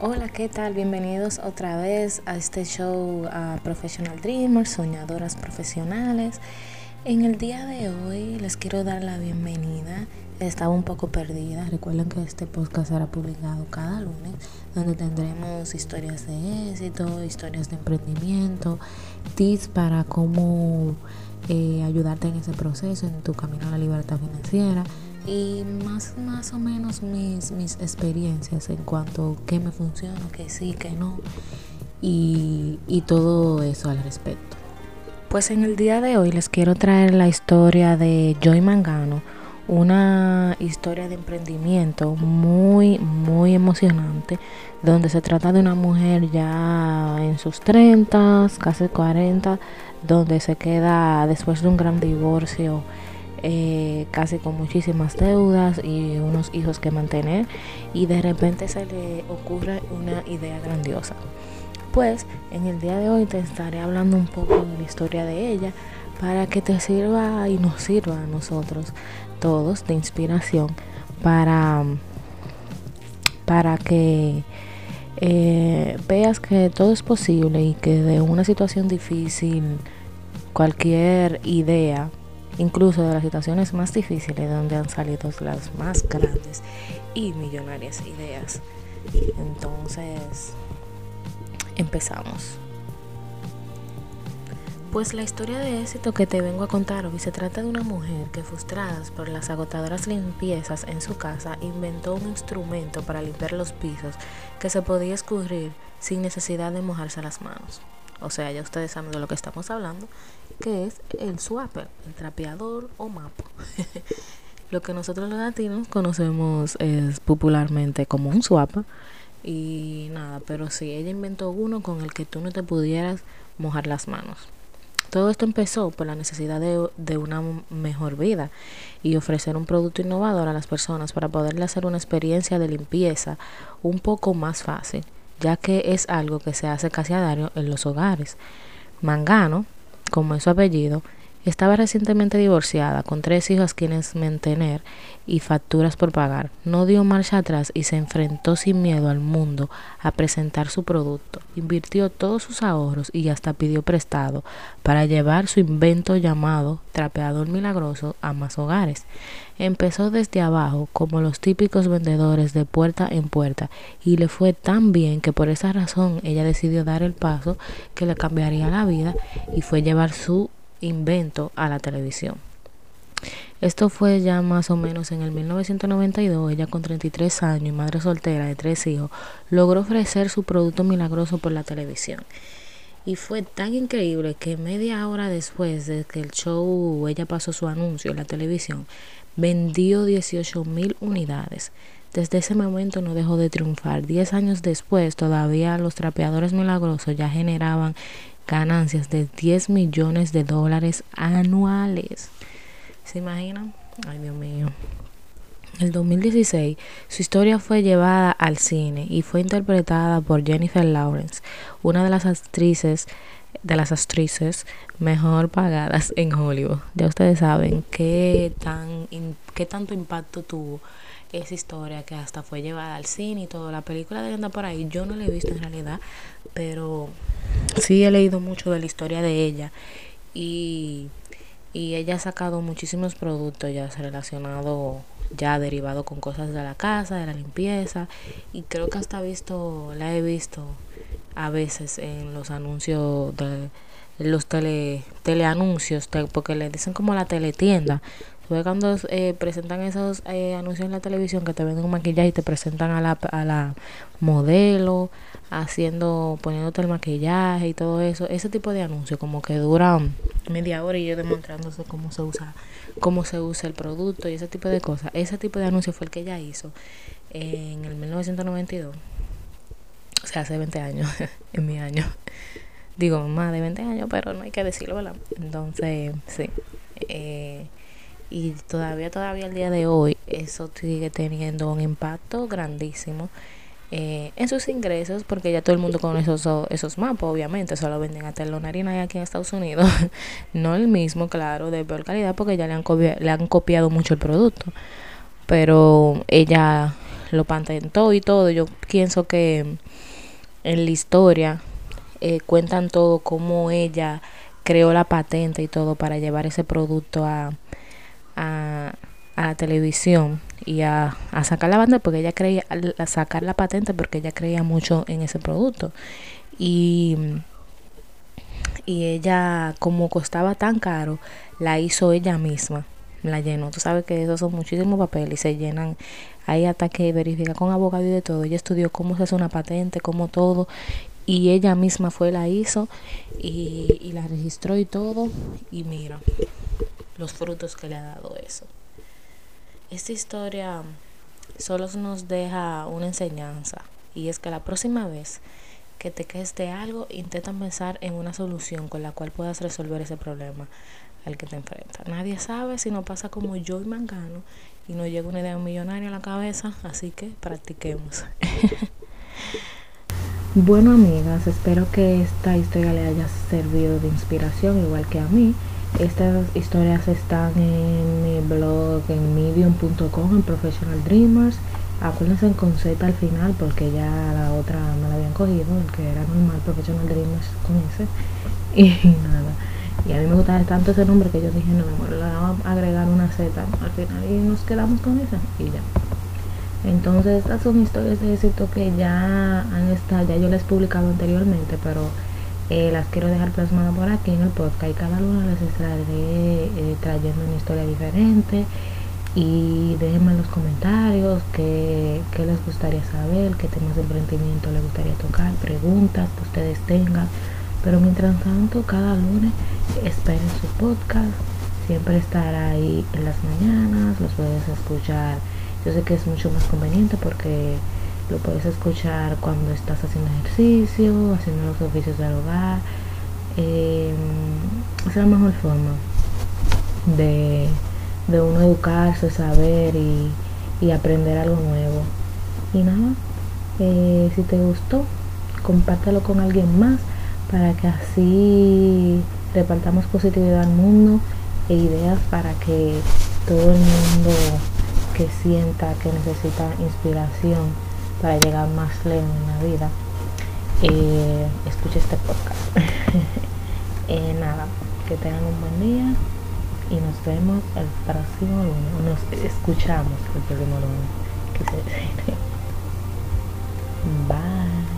Hola, ¿qué tal? Bienvenidos otra vez a este show a Professional Dreamers, soñadoras profesionales. En el día de hoy les quiero dar la bienvenida. Estaba un poco perdida. Recuerden que este podcast será publicado cada lunes, donde tendremos historias de éxito, historias de emprendimiento, tips para cómo eh, ayudarte en ese proceso, en tu camino a la libertad financiera y más, más o menos mis, mis experiencias en cuanto a qué me funciona, qué sí, qué no y, y todo eso al respecto. Pues en el día de hoy les quiero traer la historia de Joy Mangano, una historia de emprendimiento muy, muy emocionante, donde se trata de una mujer ya en sus 30, casi 40, donde se queda después de un gran divorcio eh, casi con muchísimas deudas y unos hijos que mantener y de repente se le ocurre una idea grandiosa. Pues en el día de hoy te estaré hablando un poco de la historia de ella para que te sirva y nos sirva a nosotros todos de inspiración para, para que eh, veas que todo es posible y que de una situación difícil cualquier idea incluso de las situaciones más difíciles donde han salido las más grandes y millonarias ideas. Entonces, empezamos. Pues la historia de éxito que te vengo a contar hoy se trata de una mujer que frustrada por las agotadoras limpiezas en su casa inventó un instrumento para limpiar los pisos que se podía escurrir sin necesidad de mojarse las manos. O sea, ya ustedes saben de lo que estamos hablando, que es el swapper, el trapeador o mapo. lo que nosotros los latinos conocemos es popularmente como un swapper. Y nada, pero sí, ella inventó uno con el que tú no te pudieras mojar las manos. Todo esto empezó por la necesidad de, de, una mejor vida y ofrecer un producto innovador a las personas para poderle hacer una experiencia de limpieza un poco más fácil ya que es algo que se hace casi a diario en los hogares. Mangano, como es su apellido, estaba recientemente divorciada con tres hijos quienes mantener y facturas por pagar. No dio marcha atrás y se enfrentó sin miedo al mundo a presentar su producto. Invirtió todos sus ahorros y hasta pidió prestado para llevar su invento llamado trapeador milagroso a más hogares. Empezó desde abajo como los típicos vendedores de puerta en puerta y le fue tan bien que por esa razón ella decidió dar el paso que le cambiaría la vida y fue llevar su invento a la televisión. Esto fue ya más o menos en el 1992, ella con 33 años y madre soltera de tres hijos, logró ofrecer su producto milagroso por la televisión. Y fue tan increíble que media hora después de que el show, ella pasó su anuncio en la televisión, vendió 18 mil unidades. Desde ese momento no dejó de triunfar. Diez años después, todavía los trapeadores milagrosos ya generaban ganancias de 10 millones de dólares anuales. ¿Se imaginan? Ay, Dios mío. En el 2016, su historia fue llevada al cine y fue interpretada por Jennifer Lawrence, una de las actrices de las actrices mejor pagadas en Hollywood. Ya ustedes saben qué tan qué tanto impacto tuvo esa historia que hasta fue llevada al cine y todo. La película de anda por ahí, yo no la he visto en realidad, pero sí he leído mucho de la historia de ella y, y ella ha sacado muchísimos productos ya relacionados, ya derivados con cosas de la casa, de la limpieza y creo que hasta visto, la he visto a veces en los anuncios de los tele, teleanuncios, porque le dicen como la teletienda, fue cuando eh, presentan esos eh, anuncios en la televisión que te venden un maquillaje y te presentan a la, a la modelo haciendo, poniéndote el maquillaje y todo eso. Ese tipo de anuncios como que duran media hora y yo demostrándose cómo se usa, cómo se usa el producto y ese tipo de cosas. Ese tipo de anuncio fue el que ella hizo en el 1992. Sea, hace 20 años, en mi año. Digo, más de 20 años, pero no hay que decirlo, ¿verdad? Entonces, sí. Eh, y todavía, todavía al día de hoy, eso sigue teniendo un impacto grandísimo eh, en sus ingresos, porque ya todo el mundo conoce esos, esos mapas, obviamente, solo venden a Telonarina y aquí en Estados Unidos, no el mismo, claro, de peor calidad, porque ya le han, le han copiado mucho el producto, pero ella lo patentó y todo. Yo pienso que en la historia eh, cuentan todo cómo ella creó la patente y todo para llevar ese producto a, a, la televisión y a, a, sacar la banda porque ella creía, sacar la patente porque ella creía mucho en ese producto. Y, y ella, como costaba tan caro, la hizo ella misma la llenó. Tú sabes que esos son muchísimos papeles y se llenan. Hay hasta que verifica con abogado y de todo. Ella estudió cómo se hace una patente, cómo todo. Y ella misma fue, la hizo y, y la registró y todo. Y mira los frutos que le ha dado eso. Esta historia solo nos deja una enseñanza. Y es que la próxima vez que te quedes de algo, intenta pensar en una solución con la cual puedas resolver ese problema al que te enfrentas. Nadie sabe si no pasa como yo y Mangano y nos llega una idea millonaria a la cabeza, así que practiquemos. bueno, amigas, espero que esta historia le haya servido de inspiración, igual que a mí. Estas historias están en mi blog en medium.com en Professional Dreamers. Acuérdense con Z al final porque ya la otra me la habían cogido, el que era normal Professional Dreamers con ese. Y nada. Y a mí me gustaba tanto ese nombre que yo dije, no, le vamos a agregar una Z al final y nos quedamos con esa y ya. Entonces estas son historias de éxito que ya han estado, ya yo les he publicado anteriormente, pero eh, las quiero dejar plasmadas por aquí en el podcast. Y cada una les estaré eh, trayendo una historia diferente. Y déjenme en los comentarios qué, qué les gustaría saber, qué temas de emprendimiento les gustaría tocar, preguntas que ustedes tengan pero mientras tanto, cada lunes esperen su podcast. Siempre estará ahí en las mañanas, los puedes escuchar. Yo sé que es mucho más conveniente porque lo puedes escuchar cuando estás haciendo ejercicio, haciendo los oficios del hogar. Eh, es la mejor forma de, uno educarse, saber y, aprender algo nuevo. Y nada, eh, si te gustó, compártelo con alguien más para que así repartamos positividad al mundo e ideas para que todo el mundo que sienta que necesita inspiración para llegar más lejos en la vida eh, escuche este podcast. Eh, nada que tengan un buen día y nos vemos el próximo lunes nos escuchamos el próximo lunes bye